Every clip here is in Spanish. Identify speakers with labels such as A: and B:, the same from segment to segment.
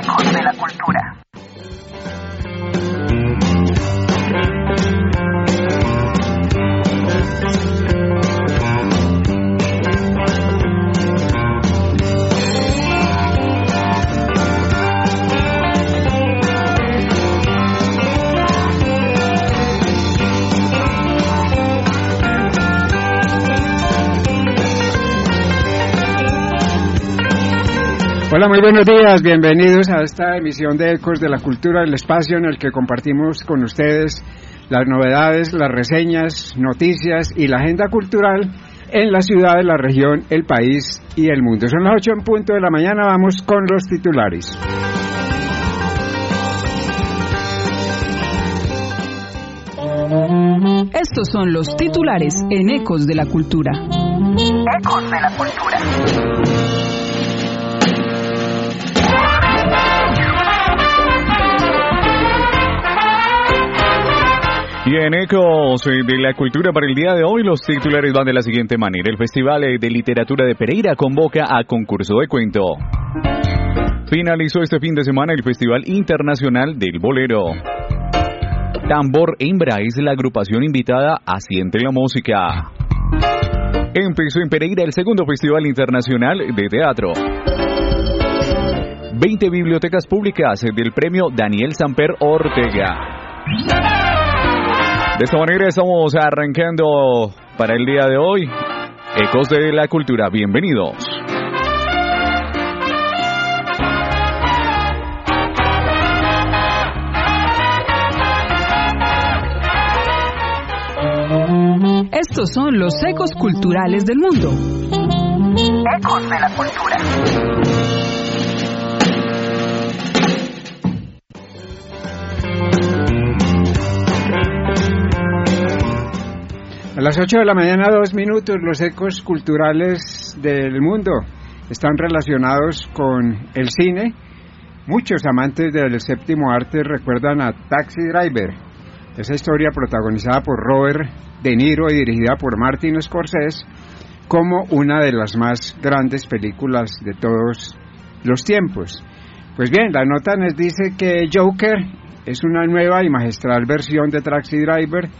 A: Ecos de la cultura.
B: Hola, muy buenos días. Bienvenidos a esta emisión de Ecos de la Cultura, el espacio en el que compartimos con ustedes las novedades, las reseñas, noticias y la agenda cultural en la ciudad, la región, el país y el mundo. Son las 8 en punto de la mañana. Vamos con los titulares.
C: Estos son los titulares en Ecos de la Cultura.
A: Ecos de la cultura.
D: Y en Ecos de la Cultura para el día de hoy, los titulares van de la siguiente manera. El Festival de Literatura de Pereira convoca a concurso de cuento. Finalizó este fin de semana el Festival Internacional del Bolero. Tambor Hembra es la agrupación invitada a Siente la Música. Empezó en Pereira el segundo Festival Internacional de Teatro. 20 bibliotecas públicas del premio Daniel Samper Ortega. De esta manera estamos arrancando para el día de hoy Ecos de la Cultura. Bienvenidos.
C: Estos son los ecos culturales del mundo.
A: Ecos de la cultura.
B: Las 8 de la mañana, dos minutos, los ecos culturales del mundo están relacionados con el cine. Muchos amantes del séptimo arte recuerdan a Taxi Driver, esa historia protagonizada por Robert De Niro y dirigida por Martin Scorsese, como una de las más grandes películas de todos los tiempos. Pues bien, la nota nos dice que Joker es una nueva y magistral versión de Taxi Driver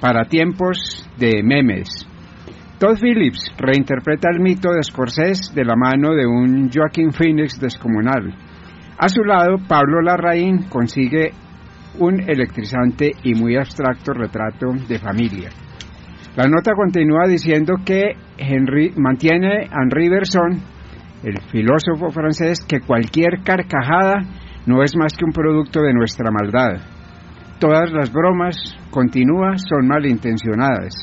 B: para tiempos de memes. Todd Phillips reinterpreta el mito de Scorsese de la mano de un Joaquin Phoenix descomunal. A su lado, Pablo Larraín consigue un electrizante y muy abstracto retrato de familia. La nota continúa diciendo que Henry mantiene Henri Bergson, el filósofo francés, que cualquier carcajada no es más que un producto de nuestra maldad. Todas las bromas, continúa, son malintencionadas.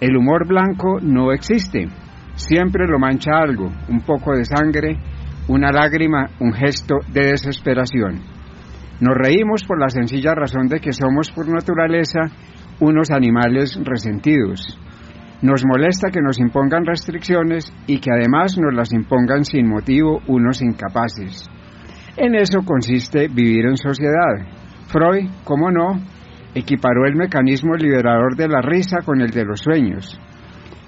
B: El humor blanco no existe. Siempre lo mancha algo, un poco de sangre, una lágrima, un gesto de desesperación. Nos reímos por la sencilla razón de que somos por naturaleza unos animales resentidos. Nos molesta que nos impongan restricciones y que además nos las impongan sin motivo unos incapaces. En eso consiste vivir en sociedad. Freud, como no, equiparó el mecanismo liberador de la risa con el de los sueños.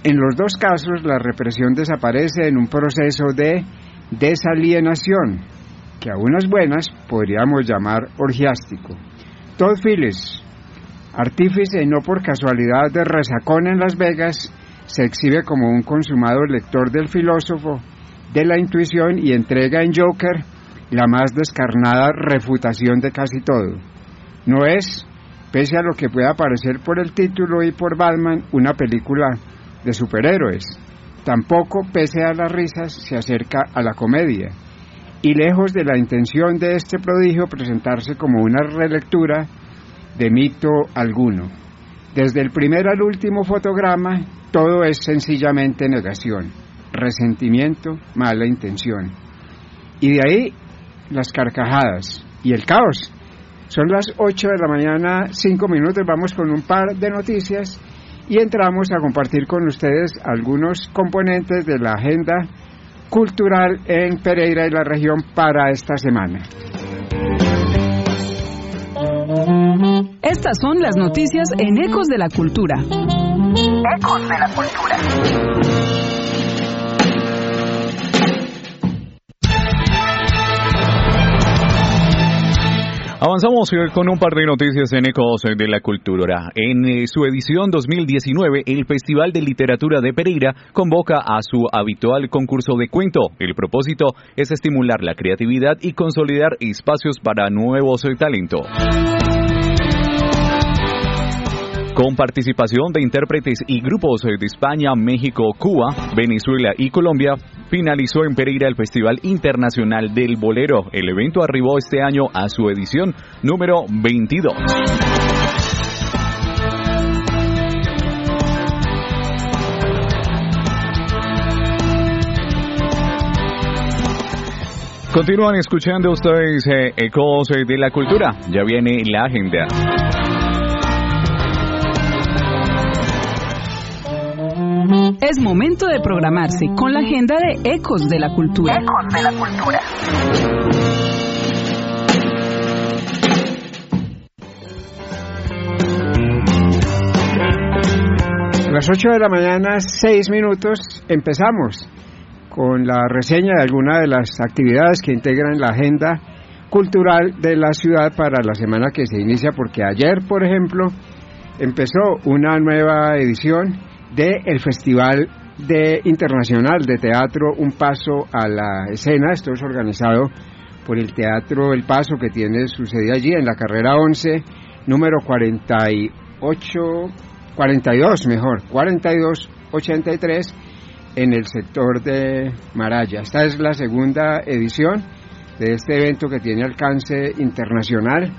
B: En los dos casos, la represión desaparece en un proceso de desalienación, que a unas buenas podríamos llamar orgiástico. Todd Phillips, artífice no por casualidad de resacón en Las Vegas, se exhibe como un consumado lector del filósofo, de la intuición y entrega en Joker la más descarnada refutación de casi todo. No es, pese a lo que pueda parecer por el título y por Batman, una película de superhéroes. Tampoco, pese a las risas, se acerca a la comedia. Y lejos de la intención de este prodigio presentarse como una relectura de mito alguno. Desde el primer al último fotograma, todo es sencillamente negación, resentimiento, mala intención. Y de ahí las carcajadas y el caos. Son las 8 de la mañana, 5 minutos, vamos con un par de noticias y entramos a compartir con ustedes algunos componentes de la agenda cultural en Pereira y la región para esta semana.
C: Estas son las noticias en Ecos de la Cultura.
A: Ecos de la cultura.
D: Avanzamos eh, con un par de noticias en Ecos de la Cultura. En eh, su edición 2019, el Festival de Literatura de Pereira convoca a su habitual concurso de cuento. El propósito es estimular la creatividad y consolidar espacios para nuevos eh, talentos con participación de intérpretes y grupos de España, México, Cuba, Venezuela y Colombia, finalizó en Pereira el Festival Internacional del Bolero. El evento arribó este año a su edición número 22. Continúan escuchando ustedes eh, Ecos de la Cultura. Ya viene la agenda.
C: Es momento de programarse con la agenda de Ecos de la Cultura.
A: Ecos de la Cultura.
B: A las 8 de la mañana, 6 minutos, empezamos con la reseña de algunas de las actividades que integran la agenda cultural de la ciudad para la semana que se inicia, porque ayer, por ejemplo, empezó una nueva edición del Festival de Internacional de Teatro Un Paso a la Escena. Esto es organizado por el Teatro El Paso que tiene su allí en la carrera 11, número 48, 42 mejor, 4283 en el sector de Maraya. Esta es la segunda edición de este evento que tiene alcance internacional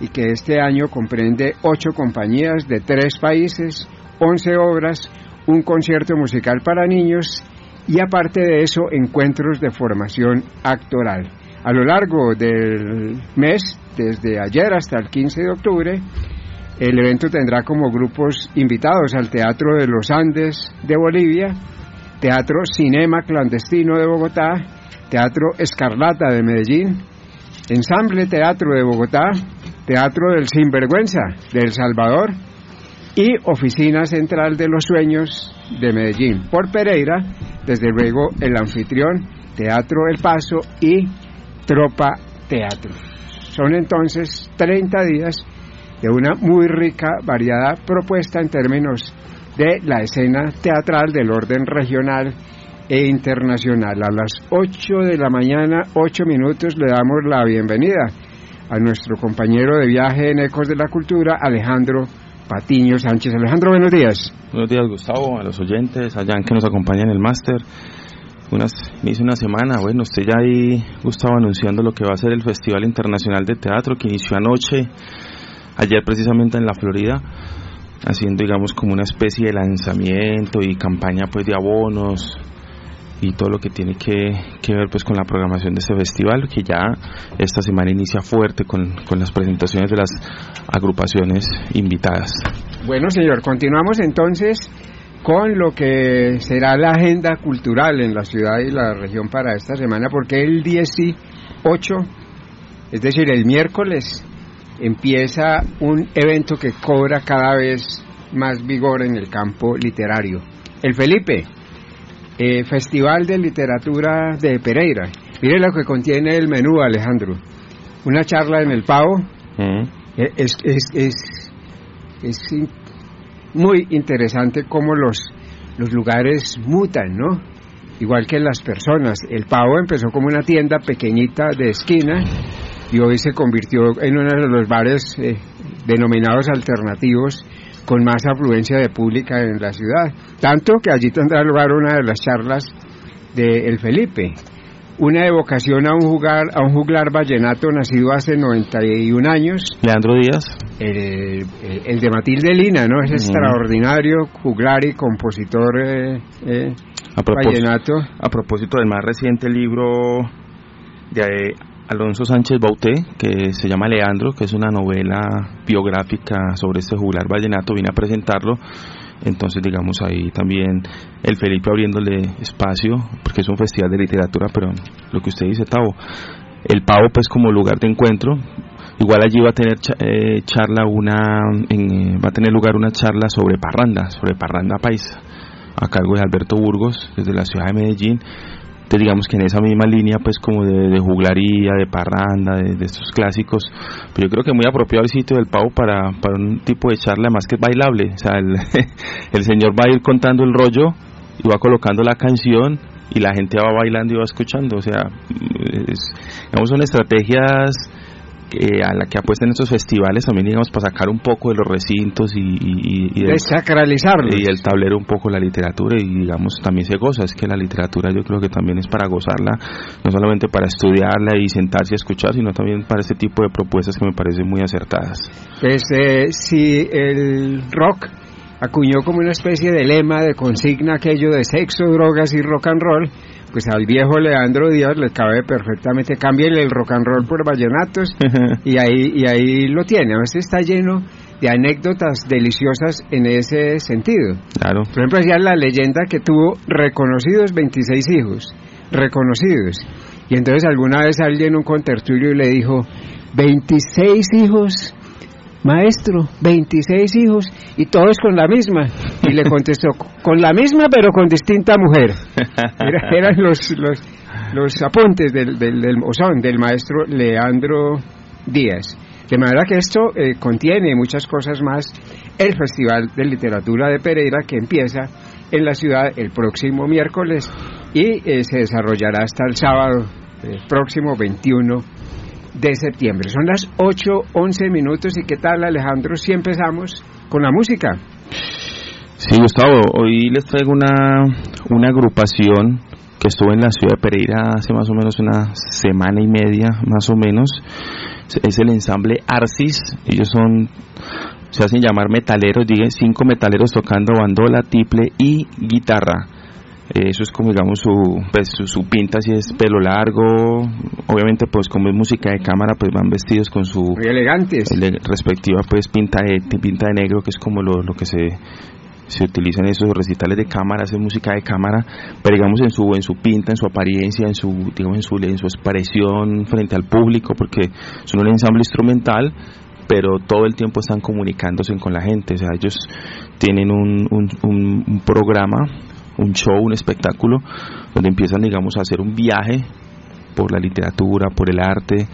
B: y que este año comprende ocho compañías de tres países, 11 obras, un concierto musical para niños y aparte de eso encuentros de formación actoral. A lo largo del mes, desde ayer hasta el 15 de octubre, el evento tendrá como grupos invitados al Teatro de los Andes de Bolivia, Teatro Cinema Clandestino de Bogotá, Teatro Escarlata de Medellín, Ensamble Teatro de Bogotá, Teatro del Sinvergüenza de El Salvador, y Oficina Central de los Sueños de Medellín. Por Pereira, desde luego el anfitrión, Teatro El Paso y Tropa Teatro. Son entonces 30 días de una muy rica, variada propuesta en términos de la escena teatral del orden regional e internacional. A las 8 de la mañana, 8 minutos, le damos la bienvenida a nuestro compañero de viaje en Ecos de la Cultura, Alejandro Patiño Sánchez. Alejandro, buenos días.
E: Buenos días, Gustavo, a los oyentes, allá que nos acompañan en el máster. Unas, hice una semana, bueno, usted ya ahí, Gustavo, anunciando lo que va a ser el Festival Internacional de Teatro que inició anoche, ayer precisamente en la Florida, haciendo, digamos, como una especie de lanzamiento y campaña, pues, de abonos, y todo lo que tiene que, ver pues con la programación de este festival que ya esta semana inicia fuerte con, con, las presentaciones de las agrupaciones invitadas.
B: Bueno señor, continuamos entonces con lo que será la agenda cultural en la ciudad y la región para esta semana porque el 18, es decir el miércoles, empieza un evento que cobra cada vez más vigor en el campo literario. El Felipe, eh, Festival de Literatura de Pereira. Mire lo que contiene el menú, Alejandro. Una charla en el Pavo. Mm. Eh, es, es, es, es, muy interesante cómo los, los lugares mutan, ¿no? Igual que las personas. El Pavo empezó como una tienda pequeñita de esquina y hoy se convirtió en uno de los bares eh, denominados alternativos con más afluencia de pública en la ciudad. Tanto que allí tendrá lugar una de las charlas de El Felipe, una evocación a un juglar, a un juglar vallenato nacido hace 91 años.
E: Leandro Díaz.
B: El, el, de Matilde Lina, ¿no? Es extraordinario juglar y compositor eh, eh, a vallenato.
E: A propósito del más reciente libro de Alonso Sánchez Bauté, que se llama Leandro, que es una novela biográfica sobre este juglar vallenato, vine a presentarlo. Entonces, digamos, ahí también el Felipe abriéndole espacio, porque es un festival de literatura, pero lo que usted dice, Tavo, el Pavo, pues, como lugar de encuentro. Igual allí va a tener eh, charla una, en, va a tener lugar una charla sobre parranda, sobre parranda paisa, a cargo de Alberto Burgos, desde la ciudad de Medellín Digamos que en esa misma línea pues como de, juglaría, de parranda, de, estos clásicos, pero yo creo que muy apropiado el sitio del pavo para, para un tipo de charla más que bailable, o sea, el, el señor va a ir contando el rollo y va colocando la canción y la gente va bailando y va escuchando, o sea, es, digamos son estrategias a la que apuestan estos festivales también digamos para sacar un poco de los recintos y, y, y,
B: y
E: el tablero un poco la literatura y digamos también se goza. Es que la literatura yo creo que también es para gozarla no solamente para estudiarla y sentarse a escuchar sino también para este tipo de propuestas que me parecen muy acertadas.
B: Pues eh, si el rock acuñó como una especie de lema de consigna aquello de sexo drogas y rock and roll pues al viejo Leandro Díaz le cabe perfectamente, cámbiale el rock and roll por vallenatos y ahí, y ahí lo tiene. A veces está lleno de anécdotas deliciosas en ese sentido.
E: Claro.
B: Por ejemplo, decía la leyenda que tuvo reconocidos 26 hijos, reconocidos. Y entonces alguna vez alguien un contertulio le dijo, 26 hijos maestro, 26 hijos y todos con la misma. Y le contestó, con la misma pero con distinta mujer. eran los, los, los apuntes del, del, del, del maestro Leandro Díaz. De manera que esto eh, contiene muchas cosas más. El Festival de Literatura de Pereira que empieza en la ciudad el próximo miércoles y eh, se desarrollará hasta el sábado el próximo 21 de septiembre. Son las 8.11 minutos y qué tal Alejandro si empezamos con la música.
E: Sí, Gustavo, hoy les traigo una, una agrupación que estuvo en la ciudad de Pereira hace más o menos una semana y media, más o menos. Es el ensamble Arcis, ellos son, se hacen llamar metaleros, digan cinco metaleros tocando bandola, tiple y guitarra eso es como digamos su, pues, su, pinta si es pelo largo. Obviamente pues como es música de cámara pues van vestidos con su
B: Muy elegantes.
E: respectiva pues pinta de pinta de negro que es como lo, lo que se se utilizan esos recitales de cámara, es música de cámara, pero digamos en su en su pinta, en su apariencia, en su digamos en su en su expresión frente al público, porque son un ensamble instrumental, pero todo el tiempo están comunicándose con la gente, o sea, ellos tienen un, un, un programa un show, un espectáculo, donde empiezan, digamos, a hacer un viaje por la literatura, por el arte,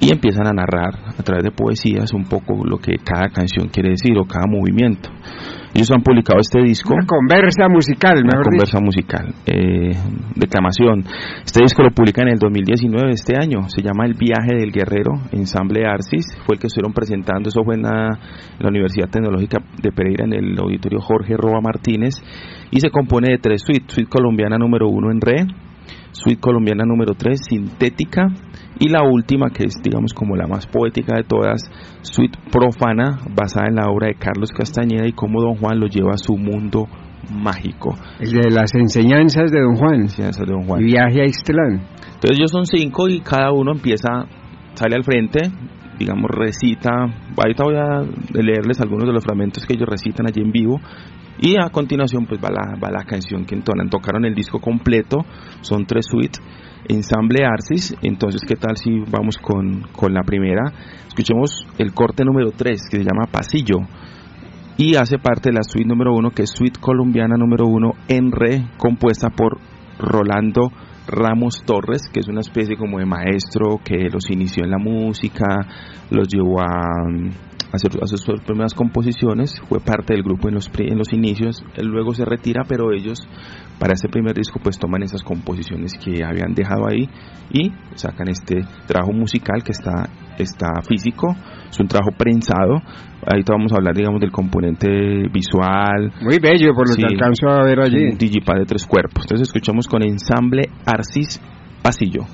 E: y empiezan a narrar a través de poesías un poco lo que cada canción quiere decir o cada movimiento. Ellos han publicado este disco.
B: Una conversa musical,
E: Una conversa musical, eh, declamación. Este disco lo publica en el 2019, este año. Se llama El viaje del guerrero, ensamble Arcis. Fue el que estuvieron presentando. Eso fue en la, Universidad Tecnológica de Pereira, en el auditorio Jorge Roa Martínez. Y se compone de tres suites. Suite colombiana número uno en re, suite colombiana número tres, sintética y la última, que es digamos como la más poética de todas, Suite Profana, basada en la obra de Carlos Castañeda y cómo Don Juan lo lleva a su mundo mágico.
B: El de las enseñanzas de Don Juan.
E: Enseñanzas de Don Juan.
B: Viaje a Ixtlán.
E: Entonces ellos son cinco y cada uno empieza, sale al frente, digamos, recita. Ahorita voy a leerles algunos de los fragmentos que ellos recitan allí en vivo. Y a continuación pues va la, va la canción que entonan. Tocaron el disco completo, son tres suites ensamble Arcis. Entonces, ¿qué tal si vamos con, con la primera? Escuchemos el corte número 3 que se llama Pasillo y hace parte de la suite número 1 que es suite colombiana número 1 en re compuesta por Rolando Ramos Torres, que es una especie como de maestro que los inició en la música, los llevó a, hacer, sus primeras composiciones, fue parte del grupo en los, en los inicios, él luego se retira, pero ellos para este primer disco pues toman esas composiciones que habían dejado ahí y sacan este trabajo musical que está, está físico, es un trabajo prensado, ahí vamos a hablar digamos del componente visual.
B: Muy bello por lo que alcanzo a ver allí.
E: Un digipad de tres cuerpos, entonces escuchamos con ensamble Arcis Pasillo.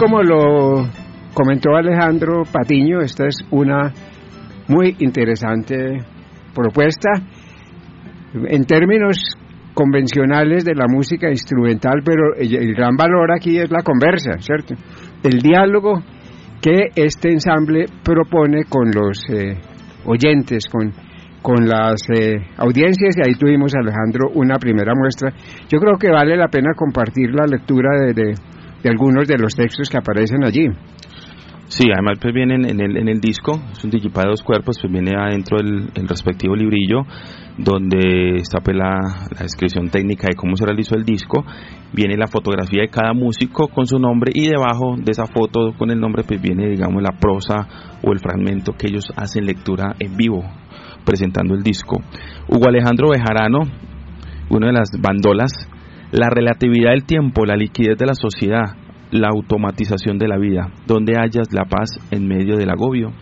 B: Como lo comentó Alejandro Patiño, esta es una muy interesante propuesta en términos convencionales de la música instrumental, pero el gran valor aquí es la conversa, ¿cierto? El diálogo que este ensamble propone con los eh, oyentes, con, con las eh, audiencias, y ahí tuvimos, Alejandro, una primera muestra. Yo creo que vale la pena compartir la lectura de, de, de algunos de los textos que aparecen allí.
E: Sí, además pues viene en el, en el disco, es un digipad de dos cuerpos, pues viene adentro el, el respectivo librillo donde está pues la, la, descripción técnica de cómo se realizó el disco, viene la fotografía de cada músico con su nombre y debajo de esa foto con el nombre pues viene digamos la prosa o el fragmento que ellos hacen lectura en vivo presentando el disco. Hugo Alejandro Bejarano, una de las bandolas, la relatividad del tiempo, la liquidez de la sociedad, la automatización de la vida, donde hayas la paz en medio del agobio.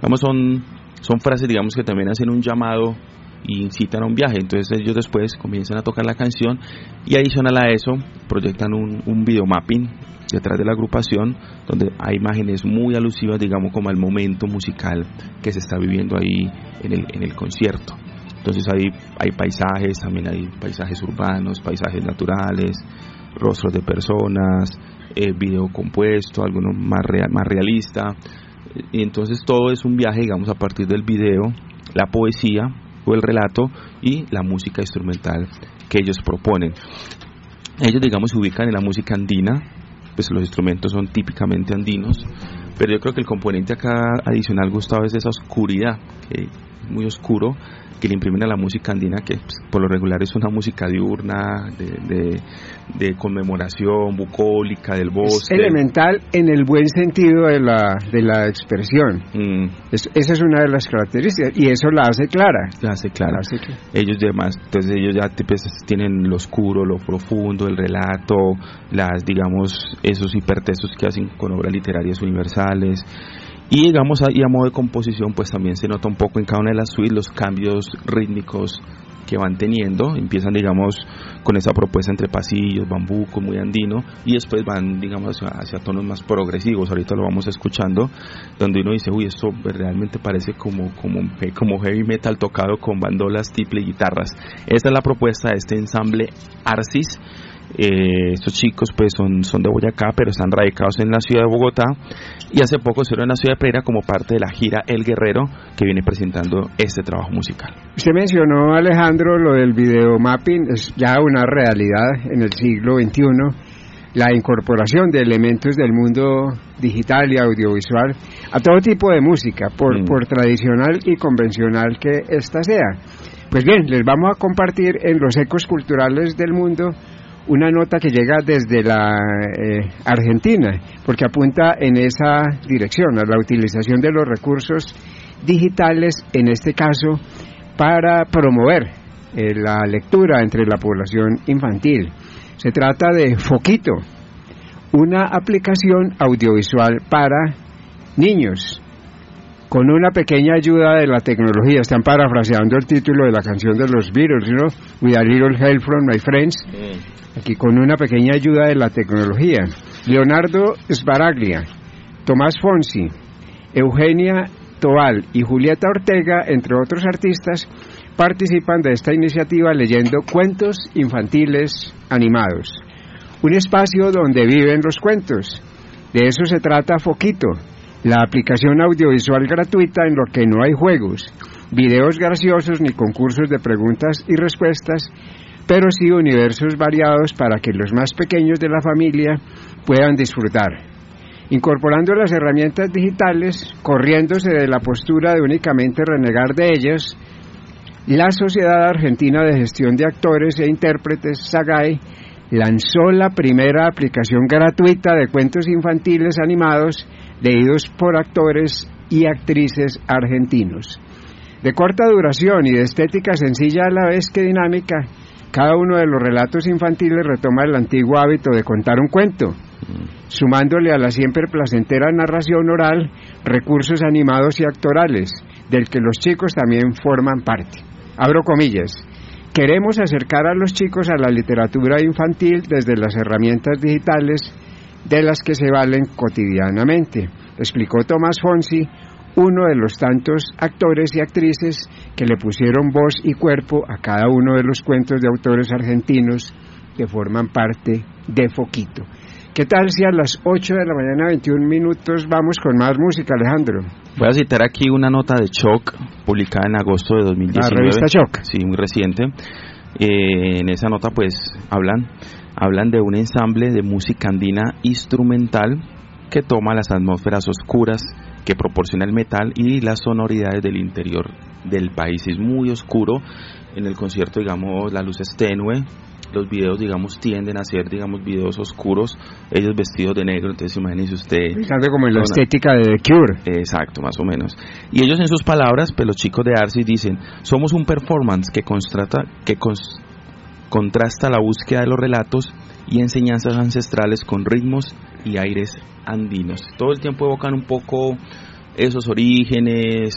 E: Vamos, son, son frases, digamos, que también hacen un llamado y incitan a un viaje. Entonces ellos después comienzan a tocar la canción y adicional a eso proyectan un, un videomapping detrás de la agrupación donde hay imágenes muy alusivas, digamos, como al momento musical que se está viviendo ahí en el, en el concierto. Entonces hay, hay paisajes, también hay paisajes urbanos, paisajes naturales, rostros de personas, eh, video compuesto, algunos más, real, más realista. Y entonces todo es un viaje, digamos, a partir del video, la poesía o el relato y la música instrumental que ellos proponen. Ellos, digamos, se ubican en la música andina, pues los instrumentos son típicamente andinos, pero yo creo que el componente acá adicional, Gustavo, es esa oscuridad, que es muy oscuro, que le imprimen a la música andina, que pues, por lo regular es una música diurna, de, de, de, conmemoración, bucólica, del bosque.
B: Es elemental en el buen sentido de la, de la expresión. Mm. Es, esa es una de las características, y eso la hace clara.
E: La hace clara. La hace clara. Ellos además, entonces ellos ya pues, tienen lo oscuro, lo profundo, el relato, las, digamos, esos hipertextos que hacen con obras literarias universales. Y digamos, y a modo de composición, pues también se nota un poco en cada una de las suites los cambios rítmicos que van teniendo. Empiezan, digamos, con esa propuesta entre pasillos, bambuco, muy andino, y después van, digamos, hacia, hacia, tonos más progresivos. Ahorita lo vamos escuchando, donde uno dice, uy, esto realmente parece como, como, como heavy metal tocado con bandolas, tiple y guitarras. Esta es la propuesta de este ensamble Arcis eh, estos chicos pues son, son de Boyacá, pero están radicados en la ciudad de Bogotá y hace poco estuvieron en la ciudad de Pereira como parte de la gira El Guerrero que viene presentando este trabajo musical.
B: Usted mencionó, Alejandro, lo del video mapping, es ya una realidad en el siglo XXI, la incorporación de elementos del mundo digital y audiovisual a todo tipo de música, por, mm. por tradicional y convencional que ésta sea. Pues bien, les vamos a compartir en los ecos culturales del mundo una nota que llega desde la eh, Argentina, porque apunta en esa dirección, a la utilización de los recursos digitales, en este caso, para promover eh, la lectura entre la población infantil. Se trata de Foquito, una aplicación audiovisual para niños, con una pequeña ayuda de la tecnología. Están parafraseando el título de la canción de los Beatles, ¿no? With a little help from my friends. Aquí con una pequeña ayuda de la tecnología. Leonardo Sbaraglia, Tomás Fonsi, Eugenia Toal y Julieta Ortega, entre otros artistas, participan de esta iniciativa leyendo cuentos infantiles animados. Un espacio donde viven los cuentos. De eso se trata Foquito, la aplicación audiovisual gratuita en lo que no hay juegos, videos graciosos ni concursos de preguntas y respuestas, pero sí universos variados para que los más pequeños de la familia puedan disfrutar. Incorporando las herramientas digitales, corriéndose de la postura de únicamente renegar de ellas, la Sociedad Argentina de Gestión de Actores e Intérpretes, SAGAE, lanzó la primera aplicación gratuita de cuentos infantiles animados leídos por actores y actrices argentinos. De corta duración y de estética sencilla a la vez que dinámica, cada uno de los relatos infantiles retoma el antiguo hábito de contar un cuento, sumándole a la siempre placentera narración oral recursos animados y actorales, del que los chicos también forman parte. Abro comillas. Queremos acercar a los chicos a la literatura infantil desde las herramientas digitales de las que se valen cotidianamente, explicó Tomás Fonsi, uno de los tantos actores y actrices que le pusieron voz y cuerpo a cada uno de los cuentos de autores argentinos que forman parte de Foquito. ¿Qué tal si a las 8 de la mañana, 21 minutos, vamos con más música, Alejandro?
E: Voy a citar aquí una nota de Choc publicada en agosto de 2019.
B: La revista Choc.
E: Sí, muy reciente. Eh, en esa nota, pues, hablan, hablan de un ensamble de música andina instrumental que toma las atmósferas oscuras que proporciona el metal y las sonoridades del interior del país. Es muy oscuro. En el concierto, digamos, la luz es tenue, los videos, digamos, tienden a ser, digamos, videos oscuros, ellos vestidos de negro, entonces imagínese usted...
B: Pensando como en la estética de The Cure.
E: Exacto, más o menos. Y ellos en sus palabras, pues los chicos de Arcis dicen, somos un performance que, constrata, que contrasta la búsqueda de los relatos y enseñanzas ancestrales con ritmos y aires andinos. Todo el tiempo evocan un poco esos orígenes,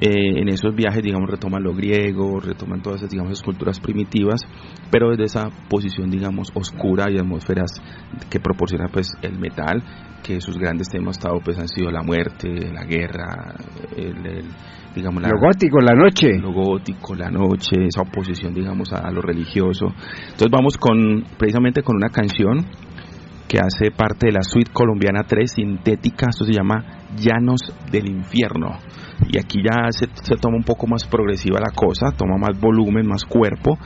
E: eh, en esos viajes, digamos, retoman lo griego, retoman todas esas, digamos, culturas primitivas, pero desde esa posición, digamos, oscura y atmósferas que proporciona, pues, el metal, que sus grandes temas pues, han sido la muerte, la guerra, el, digamos,
B: lo gótico, la noche.
E: Lo gótico, la noche, esa oposición, digamos, a, a lo religioso. Entonces vamos con, precisamente con una canción que hace parte de la suite colombiana 3 sintética, esto se llama Llanos del Infierno. Y aquí ya se, toma un poco más progresiva la cosa, toma más volumen, más cuerpo.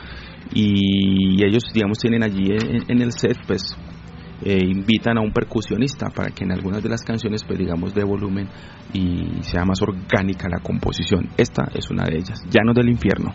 E: Y ellos, digamos, tienen allí en, el set, pues, eh, invitan a un percusionista para que en algunas de las canciones, pues, digamos, dé volumen y sea más orgánica la composición. Esta es una de ellas, Llanos del Infierno.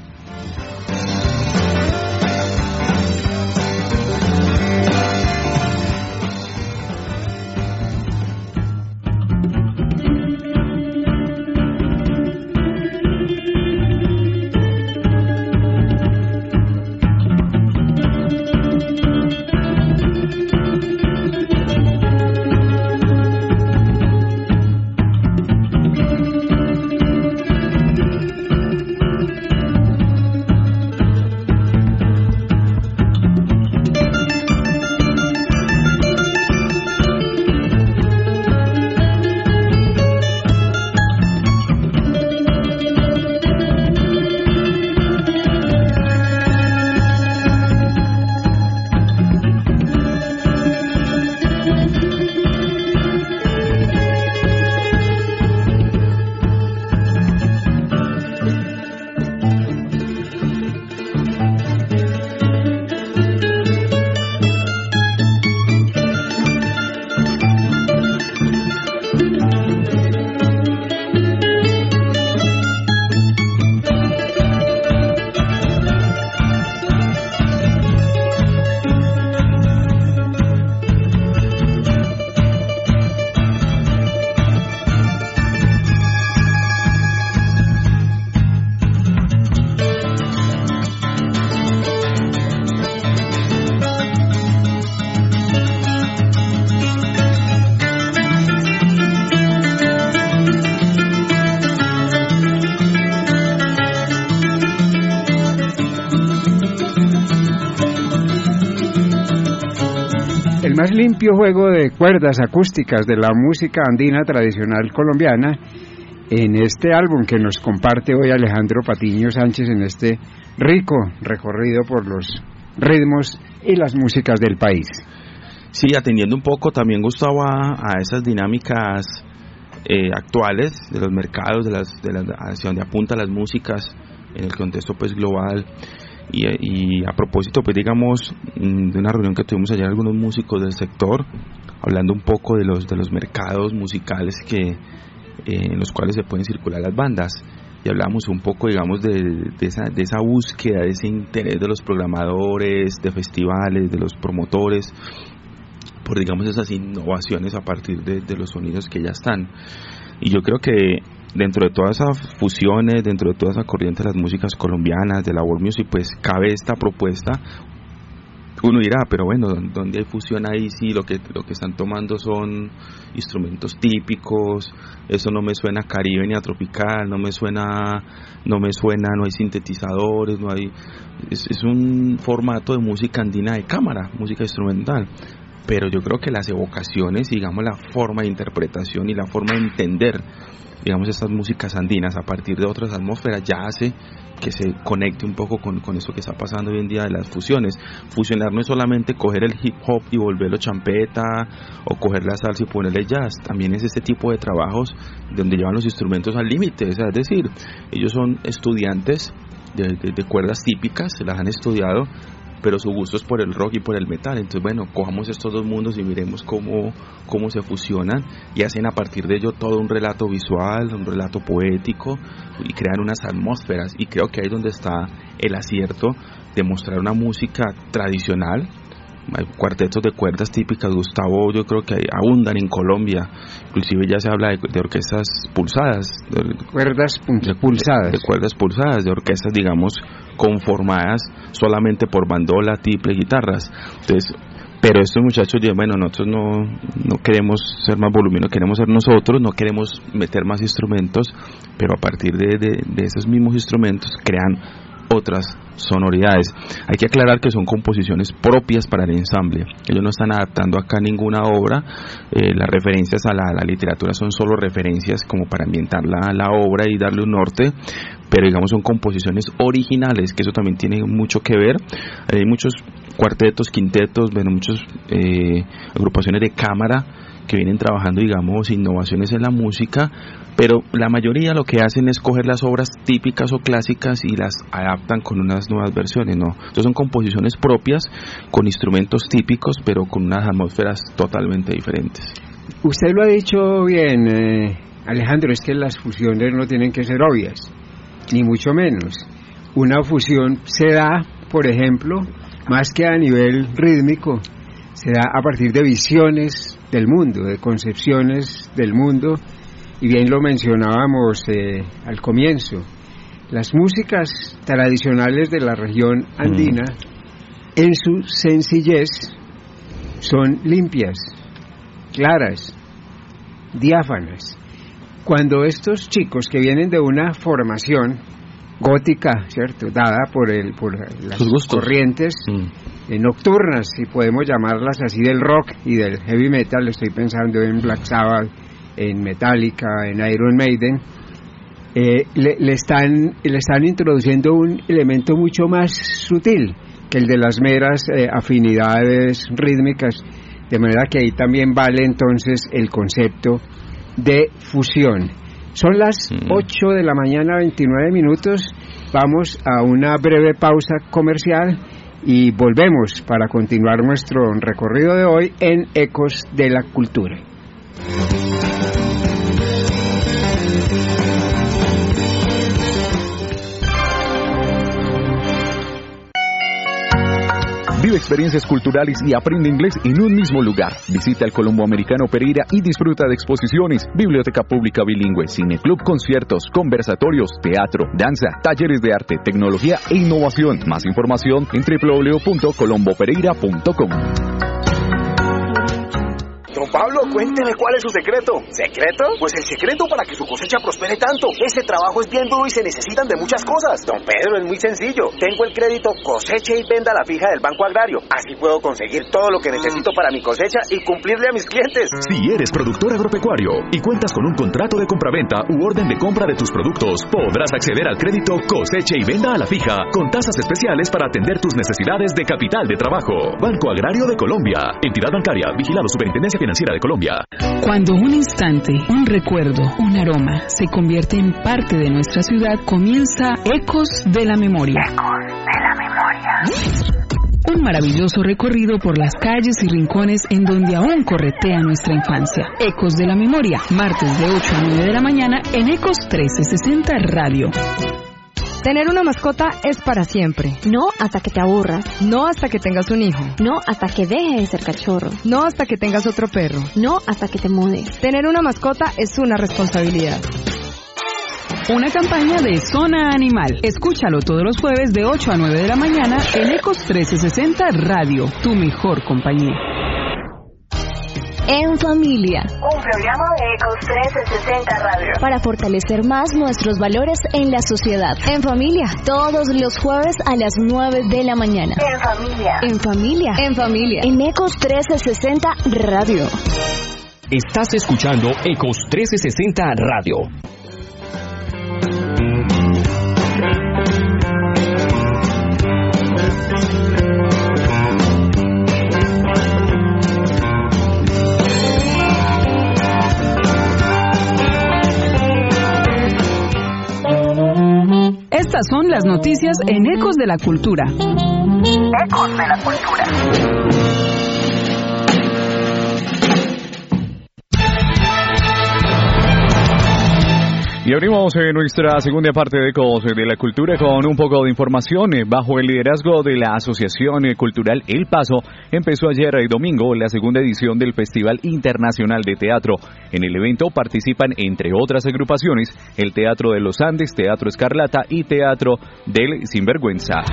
B: Limpio juego de cuerdas acústicas de la música andina tradicional colombiana en este álbum que nos comparte hoy Alejandro Patiño Sánchez en este rico recorrido por los ritmos y las músicas del país.
E: Sí, atendiendo un poco también gustaba a esas dinámicas eh, actuales de los mercados, de las, de donde apunta las músicas en el contexto pues global y, a propósito, pues digamos, mm, de una reunión que tuvimos ayer algunos músicos del sector, hablando un poco de los, de los mercados musicales que, eh, en los cuales se pueden circular las bandas. Y hablamos un poco, digamos, de, esa, de esa búsqueda, de ese interés de los programadores, de festivales, de los promotores, por, digamos, esas innovaciones a partir de, de los sonidos que ya están. Y yo creo que dentro de todas esas fusiones, dentro de toda esa corriente de las músicas colombianas, de la world music, pues cabe esta propuesta. Uno dirá, pero bueno, ¿dónde hay fusión ahí? Sí, lo que, lo que están tomando son instrumentos típicos, eso no me suena caribe ni a tropical, no me suena, no me suena, no hay sintetizadores, no hay, es un formato de música andina de cámara, música instrumental pero yo creo que las evocaciones, digamos, la forma de interpretación y la forma de entender, digamos, estas músicas andinas a partir de otras atmósferas ya hace que se conecte un poco con, con eso que está pasando hoy en día de las fusiones. Fusionar no es solamente coger el hip hop y volverlo champeta o coger la salsa y ponerle jazz, también es este tipo de trabajos donde llevan los instrumentos al límite, es decir, ellos son estudiantes de, de, cuerdas típicas, se las han estudiado, pero su gusto es por el rock y por el metal. Entonces, bueno, cojamos estos dos mundos y miremos cómo, cómo se fusionan y hacen a partir de ello todo un relato visual, un relato poético y crean unas atmósferas. Y creo que ahí es donde está el acierto de mostrar una música tradicional. Hay cuartetos de cuerdas típicas, Gustavo, yo creo que abundan en Colombia, inclusive ya se habla de, orquestas pulsadas.
B: De, cuerdas pulsadas.
E: De, de cuerdas pulsadas, de orquestas, digamos, conformadas solamente por bandola, tiple, guitarras. Entonces, pero estos muchachos dicen, bueno, nosotros no, no queremos ser más voluminosos, queremos ser nosotros, no queremos meter más instrumentos, pero a partir de, de, esos mismos instrumentos crean otras sonoridades. Hay que aclarar que son composiciones propias para el ensamble. Ellos no están adaptando acá ninguna obra. Eh, las referencias a la, literatura son solo referencias como para ambientar la, obra y darle un norte, pero digamos son composiciones originales, que eso también tiene mucho que ver. Hay muchos cuartetos, quintetos, bueno, muchas eh, agrupaciones de cámara que vienen trabajando, digamos, innovaciones en la música, pero la mayoría lo que hacen es coger las obras típicas o clásicas y las adaptan con unas nuevas versiones, ¿no? Entonces son composiciones propias, con instrumentos típicos, pero con unas atmósferas totalmente diferentes.
B: Usted lo ha dicho bien, eh, Alejandro, es que las fusiones no tienen que ser obvias ni mucho menos. Una fusión se da, por ejemplo, más que a nivel rítmico, se da a partir de visiones del mundo, de concepciones del mundo, y bien lo mencionábamos eh, al comienzo. Las músicas tradicionales de la región andina, mm. en su sencillez, son limpias, claras, diáfanas, cuando estos chicos que vienen de una formación gótica, ¿cierto? Dada por, el, por las corrientes mm. Nocturnas, si podemos llamarlas así, del rock y del heavy metal, estoy pensando en Black Sabbath, en Metallica, en Iron Maiden, eh, le, están, le están introduciendo un elemento mucho más sutil que el de las meras eh, afinidades rítmicas, de manera que ahí también vale entonces el concepto de fusión. Son las 8 mm. de la mañana, 29 minutos. Vamos a una breve pausa comercial y volvemos para continuar nuestro recorrido de hoy en Ecos de la Cultura.
D: Experiencias culturales y aprende inglés en un mismo lugar. Visita el Colombo Americano Pereira y disfruta de exposiciones, biblioteca pública bilingüe, cineclub, conciertos, conversatorios, teatro, danza, talleres de arte, tecnología e innovación. Más información en www.colombopereira.com.
F: Pablo, cuénteme cuál es su secreto. ¿Secreto? Pues el secreto para que su cosecha prospere tanto. Este trabajo es bien duro y se necesitan de muchas cosas. Don Pedro, es muy sencillo. Tengo el crédito cosecha y venda a la fija del Banco Agrario. Así puedo conseguir todo lo que necesito para mi cosecha y cumplirle a mis clientes.
G: Si eres productor agropecuario y cuentas con un contrato de compraventa u orden de compra de tus productos, podrás acceder al crédito cosecha y venda a la fija con tasas especiales para atender tus necesidades de capital de trabajo. Banco Agrario de Colombia. Entidad bancaria. Vigilado Superintendencia Financiera de Colombia.
C: Cuando un instante, un recuerdo, un aroma se convierte en parte de nuestra ciudad, comienza Ecos de la Memoria.
A: Ecos de la Memoria.
C: Un maravilloso recorrido por las calles y rincones en donde aún corretea nuestra infancia. Ecos de la Memoria, martes de 8 a 9 de la mañana en Ecos 1360 Radio.
H: Tener una mascota es para siempre.
I: No hasta que te aburras.
H: No hasta que tengas un hijo.
I: No hasta que deje de ser cachorro.
H: No hasta que tengas otro perro.
I: No hasta que te mudes.
H: Tener una mascota es una responsabilidad.
C: Una campaña de Zona Animal. Escúchalo todos los jueves de 8 a 9 de la mañana en Ecos 1360 Radio, tu mejor compañía.
I: En familia.
A: Un programa de Ecos 360 Radio.
I: Para fortalecer más nuestros valores en la sociedad. En familia. Todos los jueves a las 9 de la mañana.
A: En familia.
I: En familia. En familia. En Ecos 1360 Radio.
J: Estás escuchando Ecos 1360 Radio.
C: Son las noticias en Ecos de la Cultura.
A: Ecos de la Cultura.
D: Y abrimos eh, nuestra segunda parte de Ecos de la Cultura con un poco de información. Eh, Bajo el liderazgo de la Asociación eh, Cultural El Paso, empezó ayer y domingo la segunda edición del Festival Internacional de Teatro. En el evento participan, entre otras agrupaciones, el Teatro de los Andes, Teatro Escarlata y Teatro del Sinvergüenza.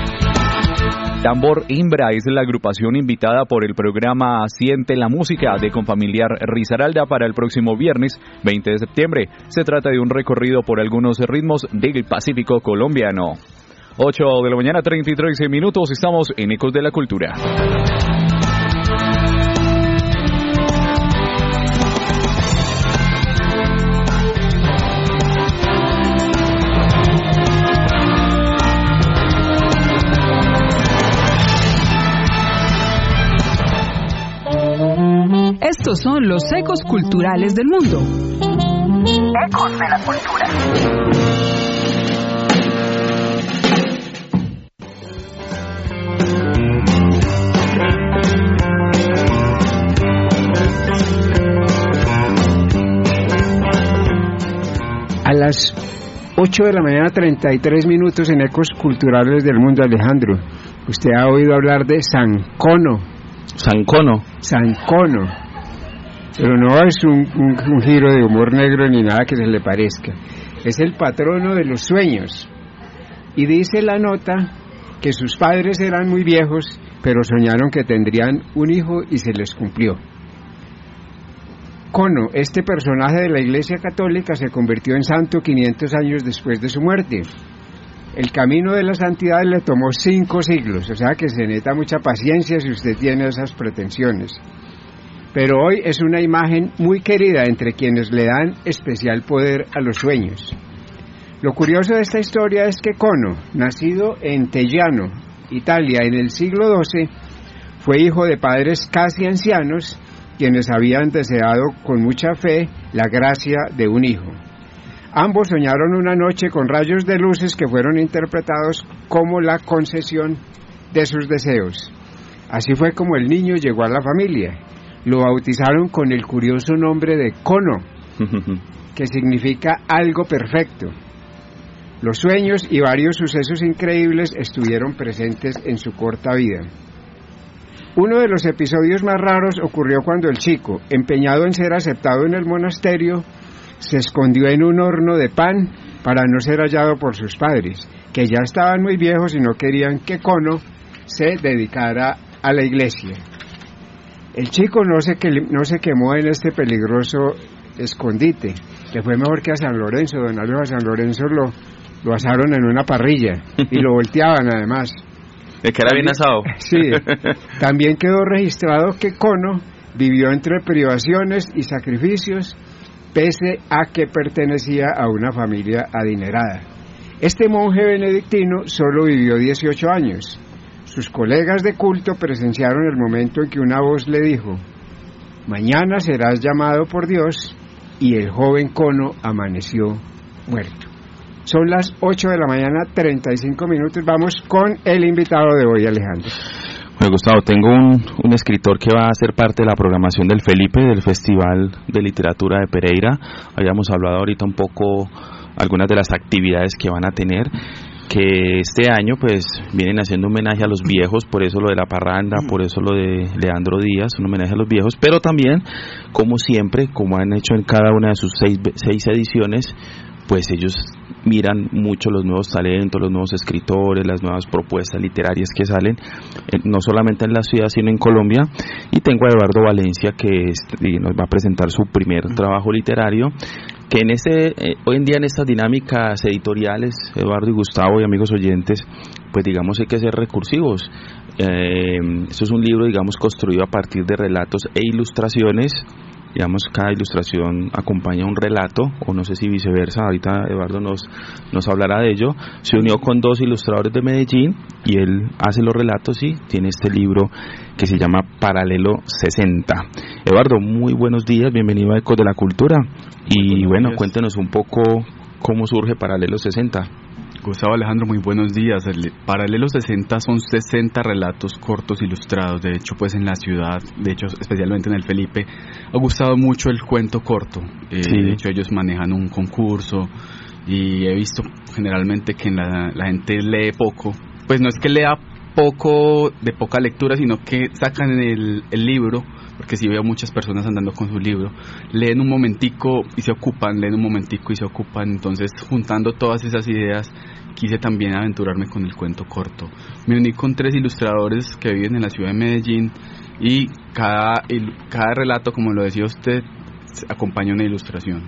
D: Tambor Imbra es la agrupación invitada por el programa Siente la Música de Confamiliar Risaralda para el próximo viernes 20 de septiembre. Se trata de un recorrido por algunos ritmos del Pacífico colombiano. 8 de la mañana, 33 minutos, estamos en Ecos de la Cultura.
C: Estos son los ecos culturales del mundo.
A: Ecos de la Cultura.
B: A las 8 de la mañana, 33 minutos en Ecos Culturales del Mundo, Alejandro. Usted ha oído hablar de San Cono.
E: Sancono.
B: Pero no es un, un- un giro de humor negro ni nada que se le parezca. Es el patrono de los sueños. Y dice la nota que sus padres eran muy viejos, pero soñaron que tendrían un hijo y se les cumplió. Cono, este personaje de la Iglesia Católica, se convirtió en santo 500 años después de su muerte. El camino de la santidad le tomó cinco siglos, o sea que se necesita mucha paciencia si usted tiene esas pretensiones. Pero hoy es una imagen muy querida entre quienes le dan especial poder a los sueños. Lo curioso de esta historia es que Cono, nacido en Tellano, Italia, en el siglo XII, fue hijo de padres casi ancianos quienes habían deseado con mucha fe la gracia de un hijo. Ambos soñaron una noche con rayos de luces que fueron interpretados como la concesión de sus deseos. Así fue como el niño llegó a la familia. Lo bautizaron con el curioso nombre de Cono, que significa algo perfecto. Los sueños y varios sucesos increíbles estuvieron presentes en su corta vida. Uno de los episodios más raros ocurrió cuando el chico, empeñado en ser aceptado en el monasterio, se escondió en un horno de pan para no ser hallado por sus padres, que ya estaban muy viejos y no querían que Cono se dedicara a la iglesia. El chico no se, que- no se quemó en este peligroso escondite, le fue mejor que a San Lorenzo, don Álvaro a San Lorenzo lo, lo asaron en una parrilla y lo volteaban además.
E: De que era bien asado.
B: Sí, también quedó registrado que Cono vivió entre privaciones y sacrificios, pese a que pertenecía a una familia adinerada. Este monje benedictino solo vivió 18 años. Sus colegas de culto presenciaron el momento en que una voz le dijo, mañana serás llamado por Dios, y el joven Cono amaneció muerto. Son las 8 de la mañana, 35 minutos. Vamos con el invitado de hoy, Alejandro.
E: Bueno, Gustavo, tengo un, un escritor que va a ser parte de la programación del Felipe, del Festival de Literatura de Pereira. Habíamos hablado ahorita un poco algunas de las actividades que van a tener que este año pues vienen haciendo homenaje a los viejos, por eso lo de la parranda, por eso lo de Leandro Díaz, un homenaje a los viejos, pero también, como siempre, como han hecho en cada una de sus seis, seis ediciones, pues ellos miran mucho los nuevos talentos, los nuevos escritores, las nuevas propuestas literarias que salen, eh, no solamente en la ciudad, sino en Colombia. Y tengo a Eduardo Valencia, que nos va a presentar su primer trabajo literario, que en este, eh, hoy en día en estas dinámicas editoriales, Eduardo y Gustavo y amigos oyentes, pues digamos hay que ser recursivos. Eh, esto es un libro, digamos, construido a partir de relatos e ilustraciones digamos, cada ilustración acompaña un relato, o no sé si viceversa, ahorita Eduardo nos, nos hablará de ello, se unió con dos ilustradores de Medellín y él hace los relatos y tiene este libro que se llama Paralelo 60. Eduardo, muy buenos días, bienvenido a Ecos de la Cultura y bueno, cuéntenos un poco cómo surge Paralelo 60.
K: Gustavo Alejandro, muy buenos días. El Paralelo 60 son 60 relatos cortos ilustrados. De hecho, pues en la ciudad, de hecho, especialmente en el Felipe, ha gustado mucho el cuento corto. Eh, de hecho, ellos manejan un concurso y he visto generalmente que la, la gente lee poco. Pues no es que lea poco de poca lectura, sino que sacan el, el libro porque si veo muchas personas andando con su libro, leen un momentico y se ocupan, leen un momentico y se ocupan, entonces juntando todas esas ideas quise también aventurarme con el cuento corto. Me uní con tres ilustradores que viven en la ciudad de Medellín y cada, cada relato, como lo decía usted, acompaña una ilustración.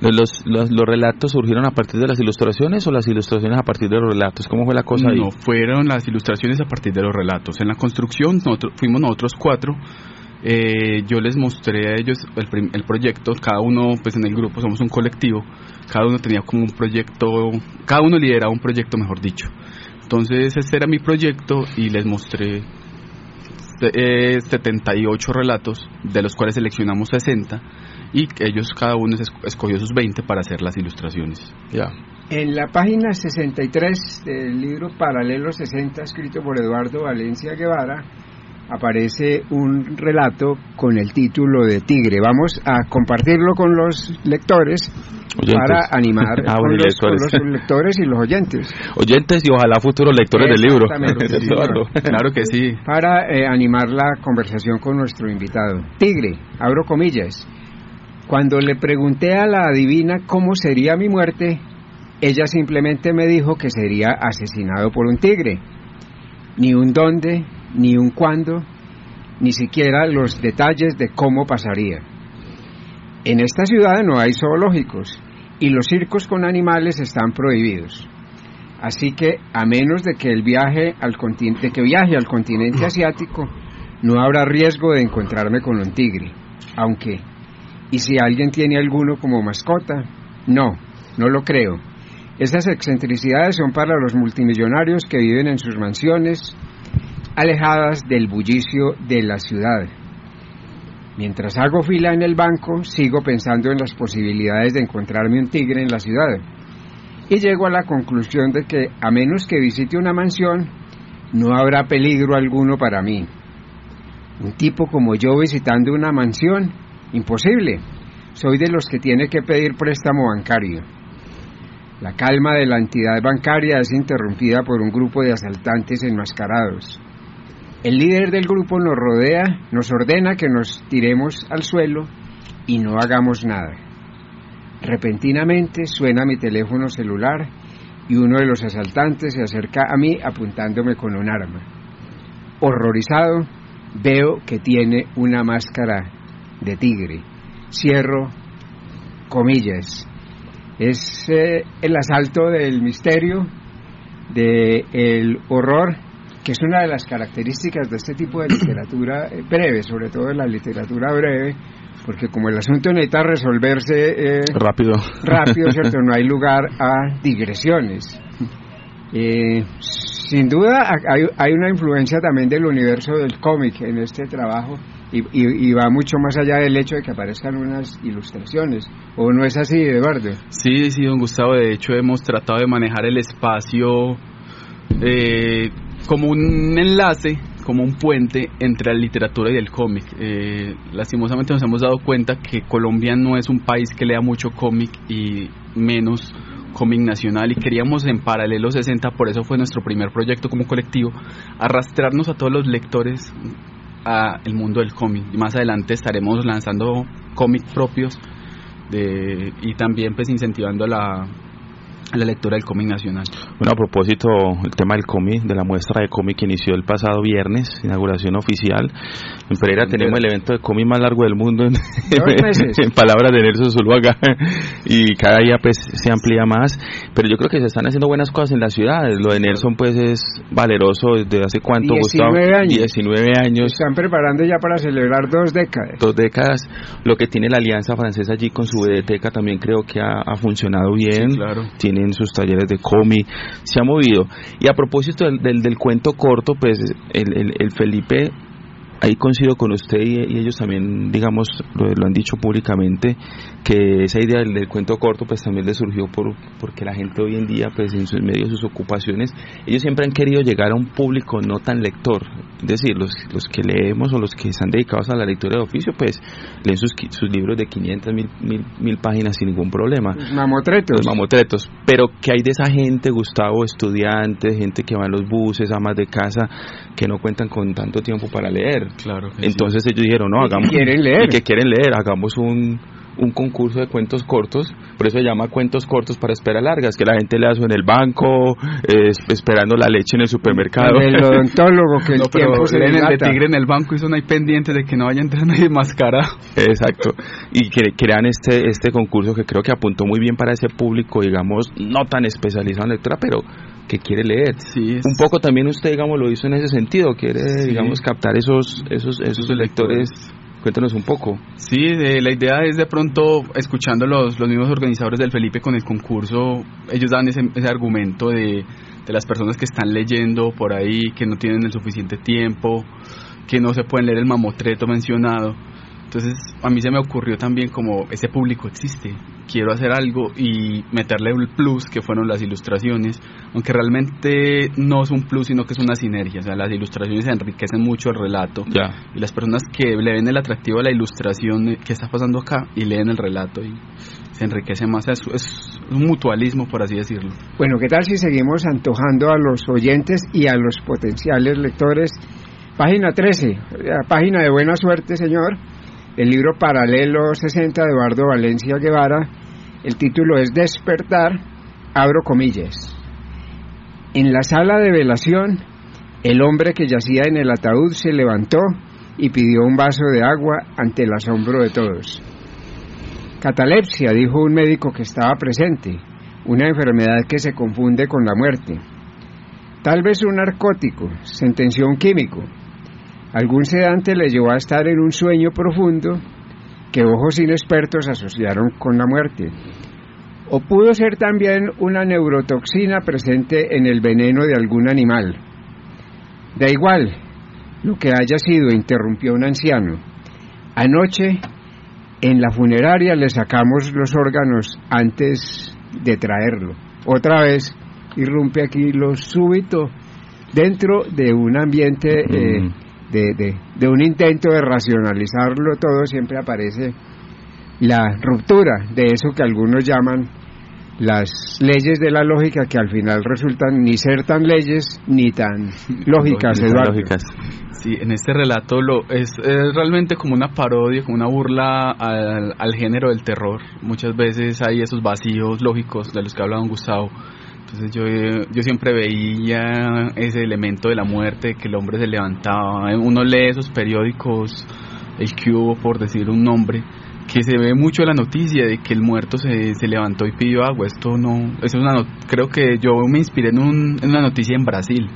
E: Los, los, los, relatos surgieron a partir de las ilustraciones o las ilustraciones a partir de los relatos? ¿Cómo fue la cosa ahí?
K: No, fueron las ilustraciones a partir de los relatos. En la construcción nosotros, fuimos nosotros cuatro eh, yo les mostré a ellos el, el, proyecto, cada uno, pues en el grupo somos un colectivo, cada uno tenía como un proyecto, cada uno lideraba un proyecto, mejor dicho. Entonces ese era mi proyecto y les mostré eh, 78 relatos, de los cuales seleccionamos 60 y ellos cada uno escogió sus 20 para hacer las ilustraciones.
B: Ya. En la página 63 del libro Paralelo 60, escrito por Eduardo Valencia Guevara, aparece un relato con el título de Tigre. Vamos a compartirlo con los lectores para animar ah, con, los, lectores. y los oyentes.
E: Oyentes y ojalá futuros lectores del libro.
K: claro que sí.
B: Para eh, animar la conversación con nuestro invitado. Tigre, abro comillas. Cuando le pregunté a la adivina cómo sería mi muerte, ella simplemente me dijo que sería asesinado por un tigre. Ni un dónde, ni un cuándo, ni siquiera los detalles de cómo pasaría. En esta ciudad no hay zoológicos y los circos con animales están prohibidos. Así que a menos de que el viaje al continente, que viaje al continente asiático, no habrá riesgo de encontrarme con un tigre. Aunque, ¿y si alguien tiene alguno como mascota? No, no lo creo. Esas excentricidades son para los multimillonarios que viven en sus mansiones, alejadas del bullicio de la ciudad. Mientras hago fila en el banco, sigo pensando en las posibilidades de encontrarme un tigre en la ciudad. Y llego a la conclusión de que, a menos que visite una mansión, no habrá peligro alguno para mí. Un tipo como yo visitando una mansión, imposible. Soy de los que tiene que pedir préstamo bancario. La calma de la entidad bancaria es interrumpida por un grupo de asaltantes enmascarados. El líder del grupo nos rodea, nos ordena que nos tiremos al suelo y no hagamos nada. Repentinamente suena mi teléfono celular y uno de los asaltantes se acerca a mí apuntándome con un arma. Horrorizado, veo que tiene una máscara de tigre. Cierro comillas. Es eh, el asalto del misterio, del horror que es una de las características de este tipo de literatura eh, breve, sobre todo de la literatura breve, porque como el asunto necesita resolverse
E: eh, rápido,
B: rápido, ¿cierto? No hay lugar a digresiones. Eh, sin duda hay, una influencia también del universo del cómic en este trabajo y, y, va mucho más allá del hecho de que aparezcan unas ilustraciones. ¿O no es así, Eduardo?
K: Sí, sí, don Gustavo. De hecho, hemos tratado de manejar el espacio eh, como un enlace, como un puente entre la literatura y el cómic. Eh, lastimosamente nos hemos dado cuenta que Colombia no es un país que lea mucho cómic y menos cómic nacional y queríamos en paralelo 60, por eso fue nuestro primer proyecto como colectivo, arrastrarnos a todos los lectores a el mundo del cómic. Más adelante estaremos lanzando cómics propios de, y también pues incentivando la, la lectura del cómic nacional.
E: Bueno, a propósito, el tema del cómic, de la muestra de cómic que inició el pasado viernes, inauguración oficial. En Pereira tenemos el evento de cómic más largo del mundo, en, en palabras de Nelson Zuluaga, y cada día pues se amplía más. Pero yo creo que se están haciendo buenas cosas en las ciudades. Lo de Nelson pues es valeroso desde hace cuánto,
B: 19
E: Gustavo?
B: años.
E: 19 años.
B: Están preparando ya para celebrar dos décadas.
E: Dos décadas. Lo que tiene la Alianza Francesa allí con su biblioteca también creo que ha, ha funcionado bien.
K: Sí, claro.
E: Tienen sus talleres de cómic, se ha movido. Y a propósito del, del, del cuento corto, pues el, el, el Felipe ahí coincido con usted y, y ellos también, digamos, lo, lo, han dicho públicamente, que esa idea del, del, cuento corto pues también le surgió por, porque la gente hoy en día, pues en sus medios, sus ocupaciones, ellos siempre han querido llegar a un público no tan lector, es decir, los, los que leemos o los que están dedicados a la lectura de oficio, pues leen sus, sus libros de 500, mil, mil, mil páginas sin ningún problema.
B: Mamotretos.
E: Los mamotretos. Pero que hay de esa gente, Gustavo, estudiantes, gente que va en los buses, amas de casa, que no cuentan con tanto tiempo para leer.
K: Claro.
E: Entonces sí. ellos dijeron, no, hagamos.
B: Y quieren leer.
E: Y que quieren leer, hagamos un, un concurso de cuentos cortos, por eso se llama cuentos cortos para espera largas, que la gente le hace en el banco, eh, esperando la leche en el supermercado.
B: El odontólogo que el
K: no, pero
B: tiempo se
K: leen
B: le
K: el de tigre en el banco y son ahí pendientes de que no vaya a entrar nadie mascarado.
E: Exacto. Y que crean este este concurso que creo que apuntó muy bien para ese público, digamos, no tan especializado en lectura, pero que quiere leer.
K: Sí, es...
E: Un poco también usted, digamos, lo hizo en ese sentido, quiere, sí. digamos, captar esos esos esos lectores Cuéntanos un poco.
K: Sí, de, la idea es de pronto, escuchando los, los mismos organizadores del Felipe con el concurso, ellos dan ese, ese argumento de, de las personas que están leyendo por ahí, que no tienen el suficiente tiempo, que no se pueden leer el mamotreto mencionado. Entonces a mí se me ocurrió también como ese público existe, quiero hacer algo y meterle el plus que fueron las ilustraciones, aunque realmente no es un plus sino que es una sinergia, o sea, las ilustraciones enriquecen mucho el relato
E: ya.
K: y las personas que le ven el atractivo a la ilustración que está pasando acá y leen el relato y se enriquece más, es, es un mutualismo por así decirlo.
B: Bueno, ¿qué tal si seguimos antojando a los oyentes y a los potenciales lectores? Página 13, página de buena suerte, señor el libro Paralelo 60 de Eduardo Valencia Guevara. El título es Despertar, abro comillas. En la sala de velación, el hombre que yacía en el ataúd se levantó y pidió un vaso de agua ante el asombro de todos. Catalepsia, dijo un médico que estaba presente, una enfermedad que se confunde con la muerte. Tal vez un narcótico, sentenció un químico, Algún sedante le llevó a estar en un sueño profundo que ojos inexpertos asociaron con la muerte. O pudo ser también una neurotoxina presente en el veneno de algún animal. Da igual lo que haya sido, interrumpió un anciano. Anoche en la funeraria le sacamos los órganos antes de traerlo. Otra vez irrumpe aquí lo súbito dentro de un ambiente... Eh, de, de, de, un intento de racionalizarlo todo, siempre aparece la ruptura de eso que algunos llaman las leyes de la lógica, que al final resultan ni ser tan leyes ni tan lógicas, Eduardo.
E: Lógicas.
K: Sí, en este relato lo, es, es, realmente como una parodia, como una burla al, al género del terror. Muchas veces hay esos vacíos lógicos de los que hablaba Gustavo entonces yo, yo siempre veía ese elemento de la muerte, que el hombre se levantaba. Uno lee esos periódicos, el cubo por decir un nombre, que se ve mucho la noticia de que el muerto se, se levantó y pidió agua. Esto no, eso es una, creo que yo me inspiré en, un, una noticia en Brasil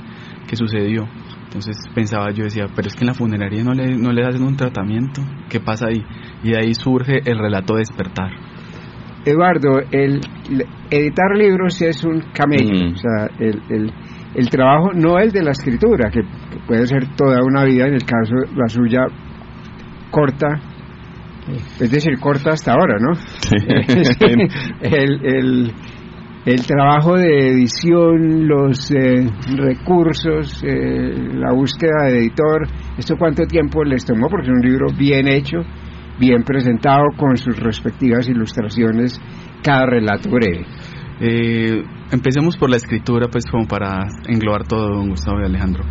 K: que sucedió. Entonces pensaba yo, decía, pero es que en la funeraria no le, no le hacen un tratamiento. ¿Qué pasa ahí? Y de ahí surge el relato despertar.
B: Eduardo, el, el, editar libros es un camello, mm. o sea, el, el, el, trabajo no el de la escritura, que, que, puede ser toda una vida, en el caso la suya corta, es decir, corta hasta ahora, ¿no?
E: Sí.
B: el, el, el, trabajo de edición, los eh, recursos, eh, la búsqueda de editor, ¿esto cuánto tiempo les tomó? Porque es un libro bien hecho bien presentado con sus respectivas ilustraciones, cada relato breve.
K: Eh, empecemos por la escritura, pues como para englobar todo, don Gustavo y Alejandro.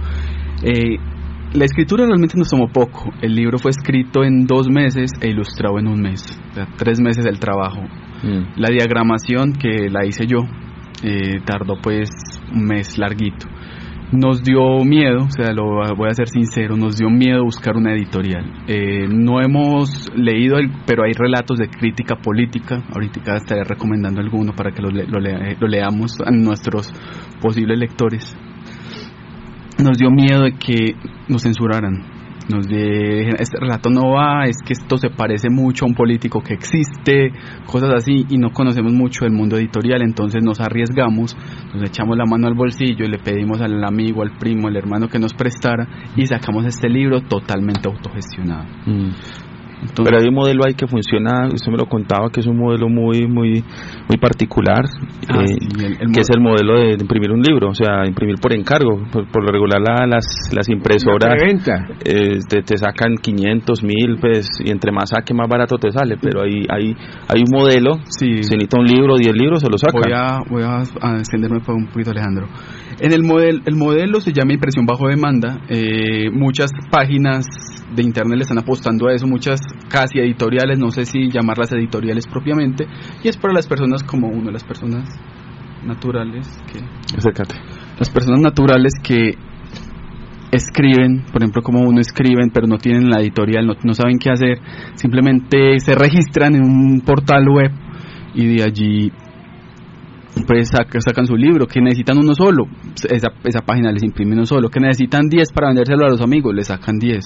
K: Eh, la escritura realmente nos tomó poco. El libro fue escrito en dos meses e ilustrado en un mes. O sea, tres meses del trabajo.
E: Mm.
K: La diagramación que la hice yo eh, tardó pues un mes larguito. Nos dio miedo, o sea, lo voy a ser sincero, nos dio miedo buscar una editorial. Eh, no hemos leído, el, pero hay relatos de crítica política. Ahorita estaré recomendando alguno para que lo, lo lea- lo leamos a nuestros posibles lectores nos dio miedo de que nos censuraran. Nos este relato no va, es que esto se parece mucho a un político que existe, cosas así, y no conocemos mucho del mundo editorial, entonces nos arriesgamos, nos echamos la mano al bolsillo y le pedimos al amigo, al primo, al hermano que nos prestara y sacamos este libro totalmente autogestionado.
E: Mm. Pero hay un modelo ahí que funciona, usted me lo contaba, que es un modelo muy muy muy particular,
K: Ah,
E: eh,
K: sí, el- el
E: que es el modelo de, de imprimir un libro, o sea, imprimir por encargo. Por, por lo regular la- las, las impresoras
B: preventa.
E: eh, te, te sacan 500, 1000, pues, y entre más saque, más barato te sale. Pero hay, hay, hay un modelo,
K: Sí.
E: se necesita un libro, 10 libros, se lo sacan.
K: Voy a, voy a, a extenderme por un poquito, Alejandro. En el modelo, el modelo se llama impresión bajo demanda. Eh, muchas páginas de internet le están apostando a eso, muchas casi editoriales, no sé si llamarlas editoriales propiamente, y es para las personas como uno, las personas naturales que
E: Acércate.
K: las personas naturales que escriben, por ejemplo, como uno escriben, pero no tienen la editorial, no, no saben qué hacer, simplemente se registran en un portal web y de allí pues saca- sacan su libro, que necesitan uno solo, esa, esa página les imprime uno solo, que necesitan 10 para vendérselo a los amigos, le sacan 10,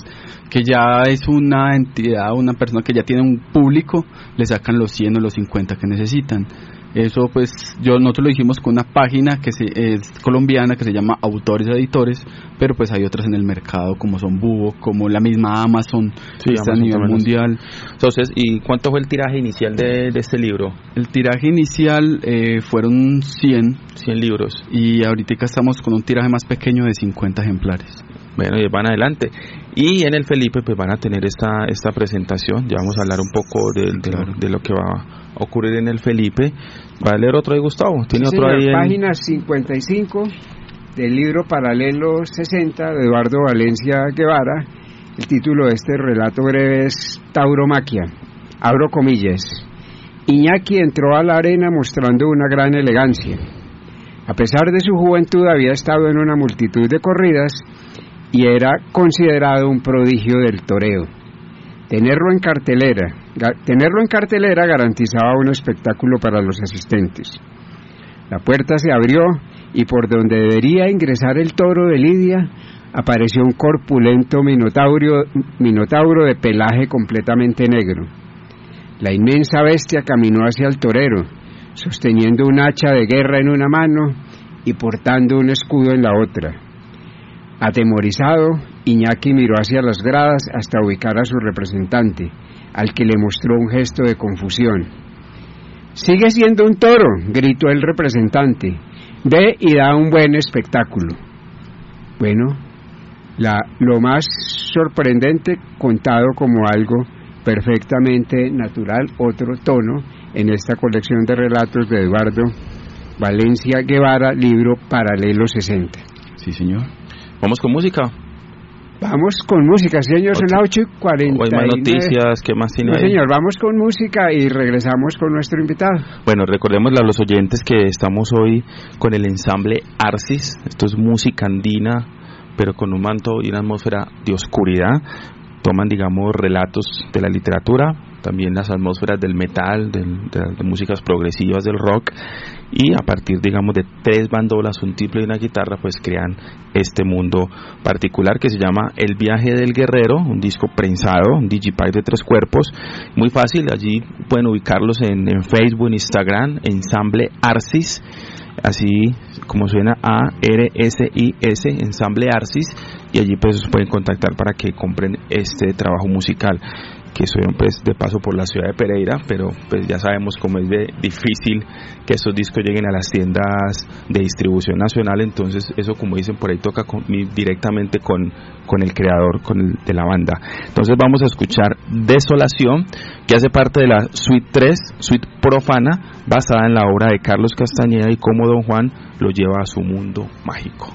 K: que ya es una entidad, una persona que ya tiene un público, le sacan los 100 o los 50 que necesitan. Eso pues yo nosotros lo hicimos con una página que se, es colombiana que se llama Autores Editores, pero pues hay otras en el mercado como son Búho, como la misma Amazon,
E: Sí,
K: que está a nivel mundial.
E: Entonces, ¿y cuánto fue el tiraje inicial de, de este libro?
K: El tiraje inicial eh, fueron 100
E: 100 libros.
K: y ahorita estamos con un tiraje más pequeño de 50 ejemplares.
E: Bueno, y van adelante. Y en el Felipe pues van a tener esta esta presentación. Ya vamos a hablar un poco de, de,
K: Claro.
E: de lo que va a ocurrir en el Felipe. Va a leer otro de Gustavo. Tiene
B: Sí,
E: otro
B: señor,
E: ahí en...
B: Página 55 del libro Paralelo 60 de Eduardo Valencia Guevara. El título de este relato breve es Tauromaquia. Abro comillas. Iñaki entró a la arena mostrando una gran elegancia. A pesar de su juventud había estado en una multitud de corridas y era considerado un prodigio del toreo. Tenerlo en cartelera, tenerlo en cartelera garantizaba un espectáculo para los asistentes. La puerta se abrió y por donde debería ingresar el toro de Lidia apareció un corpulento minotauro de pelaje completamente negro. La inmensa bestia caminó hacia el torero, sosteniendo un hacha de guerra en una mano y portando un escudo en la otra. Atemorizado, Iñaki miró hacia las gradas hasta ubicar a su representante, al que le mostró un gesto de confusión. Sigue siendo un toro, gritó el representante. Ve y da un buen espectáculo. Bueno, la, lo más sorprendente contado como algo perfectamente natural, otro tono en esta colección de relatos de Eduardo Valencia Guevara, libro Paralelo 60.
K: Sí, señor.
E: Vamos con música.
B: Vamos con música, señor, son las 8 y 40.
E: O hay más noticias, ¿qué más tiene
B: No,
E: ahí?
B: señor, vamos con música y regresamos con nuestro invitado.
E: Bueno, recordemos a los oyentes que estamos hoy con el ensamble Arcis. Esto es música andina, pero con un manto y una atmósfera de oscuridad. Toman, digamos, relatos de la literatura, también las atmósferas del metal, del- de, de músicas progresivas, del rock, y a partir, digamos, de tres bandolas, un tiple y una guitarra, pues crean este mundo particular que se llama El viaje del guerrero, un disco prensado, un digipack de tres cuerpos, muy fácil, allí pueden ubicarlos en, Facebook, Instagram, ensamble Arcis, así como suena A R S I S ensamble Arcis. Y allí pues pueden contactar para que compren este trabajo musical que soy pues de paso por la ciudad de Pereira, pero pues ya sabemos cómo es de difícil que estos discos lleguen a las tiendas de distribución nacional, entonces eso como dicen por ahí toca directamente con, con el creador, con el de la banda. Entonces vamos a escuchar Desolación, que hace parte de la Suite 3, Suite Profana, basada en la obra de Carlos Castañeda y cómo Don Juan lo lleva a su mundo mágico.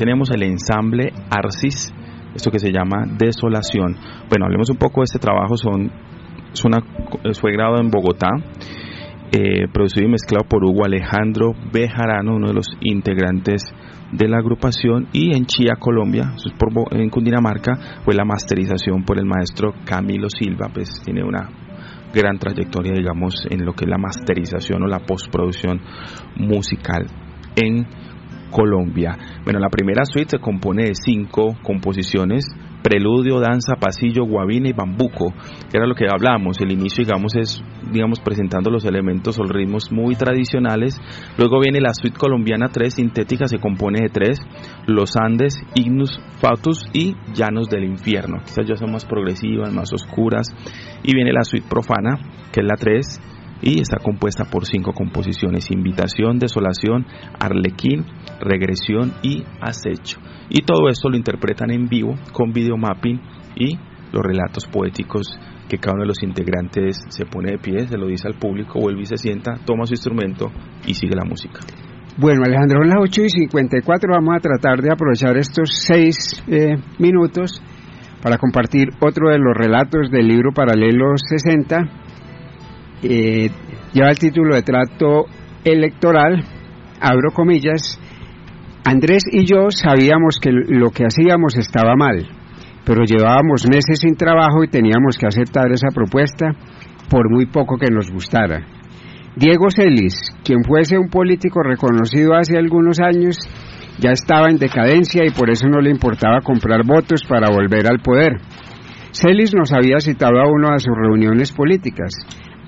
E: Tenemos el ensamble Arcis, esto que se llama Desolación. Bueno, hablemos un poco de este trabajo, son, fue grabado en Bogotá, eh, producido y mezclado por Hugo Alejandro Bejarano, uno de los integrantes de la agrupación, y en Chía, Colombia, en Cundinamarca, fue la masterización por el maestro Camilo Silva, pues tiene una gran trayectoria, digamos, en lo que es la masterización o la postproducción musical en Colombia. Bueno, la primera suite se compone de cinco composiciones, preludio, danza, pasillo, guabina y bambuco, era lo que hablábamos. El inicio, digamos, es, digamos, presentando los elementos o ritmos muy tradicionales. Luego viene la suite colombiana 3, sintética, se compone de tres, los Andes, Ignus, Fatus y Llanos del Infierno. Quizás ya son más progresivas, más oscuras. Y viene la suite profana, que es la 3, y está compuesta por cinco composiciones, invitación, desolación, arlequín, regresión y acecho. Y todo esto lo interpretan en vivo con videomapping y los relatos poéticos que cada uno de los integrantes se pone de pie, se lo dice al público, vuelve y se sienta, toma su instrumento y sigue la música.
B: Bueno, Alejandro, a las 8 y 54 vamos a tratar de aprovechar estos seis eh, minutos para compartir otro de los relatos del libro Paralelo 60. Eh, lleva el título de trato electoral, abro comillas, Andrés y yo sabíamos que lo que hacíamos estaba mal, pero llevábamos meses sin trabajo y teníamos que aceptar esa propuesta por muy poco que nos gustara. Diego Celis, quien fuese un político reconocido hace algunos años, ya estaba en decadencia y por eso no le importaba comprar votos para volver al poder. Celis nos había citado a uno de sus reuniones políticas,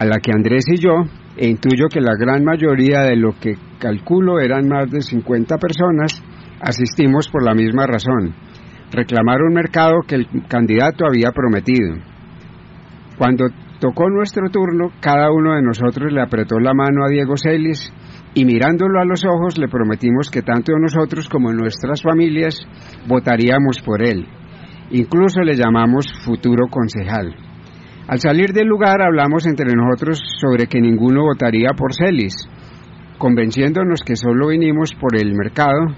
B: a la que Andrés y yo, e intuyo que la gran mayoría de lo que calculo eran más de 50 personas, asistimos por la misma razón, reclamar un mercado que el candidato había prometido. Cuando tocó nuestro turno, cada uno de nosotros le apretó la mano a Diego Celis y mirándolo a los ojos le prometimos que tanto nosotros como nuestras familias votaríamos por él. Incluso le llamamos futuro concejal. Al salir del lugar hablamos entre nosotros sobre que ninguno votaría por Celis, convenciéndonos que solo vinimos por el mercado.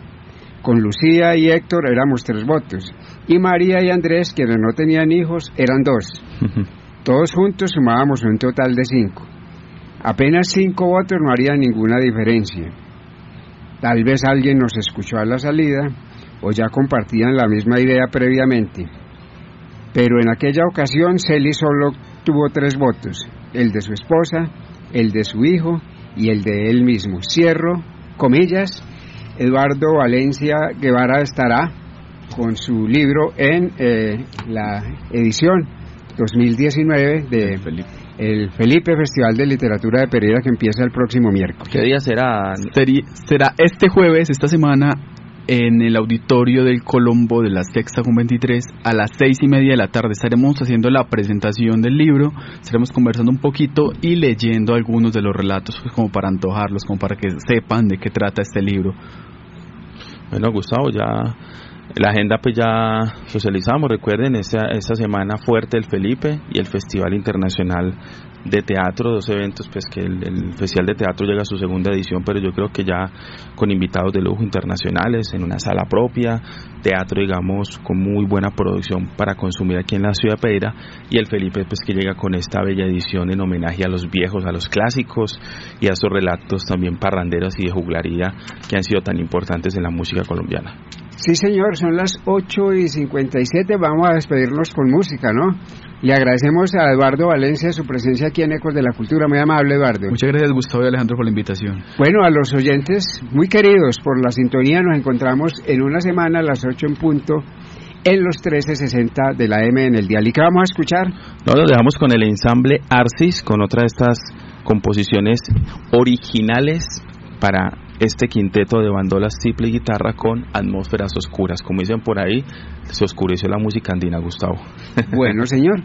B: Con Lucía y Héctor éramos tres votos, y María y Andrés, quienes no tenían hijos, eran dos. Todos juntos sumábamos un total de cinco. Apenas cinco votos no harían ninguna diferencia. Tal vez alguien nos escuchó a la salida o ya compartían la misma idea previamente pero en aquella ocasión Celis solo tuvo tres votos, el de su esposa, el de su hijo y el de él mismo. Cierro, comillas, Eduardo Valencia Guevara estará con su libro en eh, la edición 2019 de el Felipe Festival de Literatura de Pereira que empieza el próximo miércoles.
E: ¿Qué día será?
K: será este jueves, esta semana, en el auditorio del Colombo de la Sexta con 23 a las seis y media de la tarde. Estaremos haciendo la presentación del libro, estaremos conversando un poquito y leyendo algunos de los relatos pues, como para antojarlos, como para que sepan de qué trata este libro.
E: Bueno, Gustavo, ya la agenda pues ya socializamos, recuerden, esta, esta semana fuerte el Felipe y el Festival Internacional de teatro, dos eventos, pues que el, Festival de Teatro llega a su segunda edición, pero yo creo que ya con invitados de lujo internacionales, en una sala propia, teatro, digamos, con muy buena producción para consumir aquí en la ciudad de Pereira, y el Felipe, pues que llega con esta bella edición en homenaje a los viejos, a los clásicos y a esos relatos también parranderos y de juglaría que han sido tan importantes en la música colombiana.
B: Sí, señor, son las 8 y 57, vamos a despedirnos con música, ¿no? Le agradecemos a Eduardo Valencia su presencia aquí en Ecos de la Cultura. Muy amable, Eduardo.
K: Muchas gracias, Gustavo y Alejandro, por la invitación.
B: Bueno, a los oyentes muy queridos por la sintonía, nos encontramos en una semana a las 8 en punto en los 1360 de la M en el dial. ¿Y qué vamos a escuchar?
E: No, lo dejamos con el ensamble Arcis, con otra de estas composiciones originales para este quinteto de bandolas triple y guitarra con atmósferas oscuras. Como dicen por ahí, se oscureció la música andina, Gustavo.
B: Bueno, señor.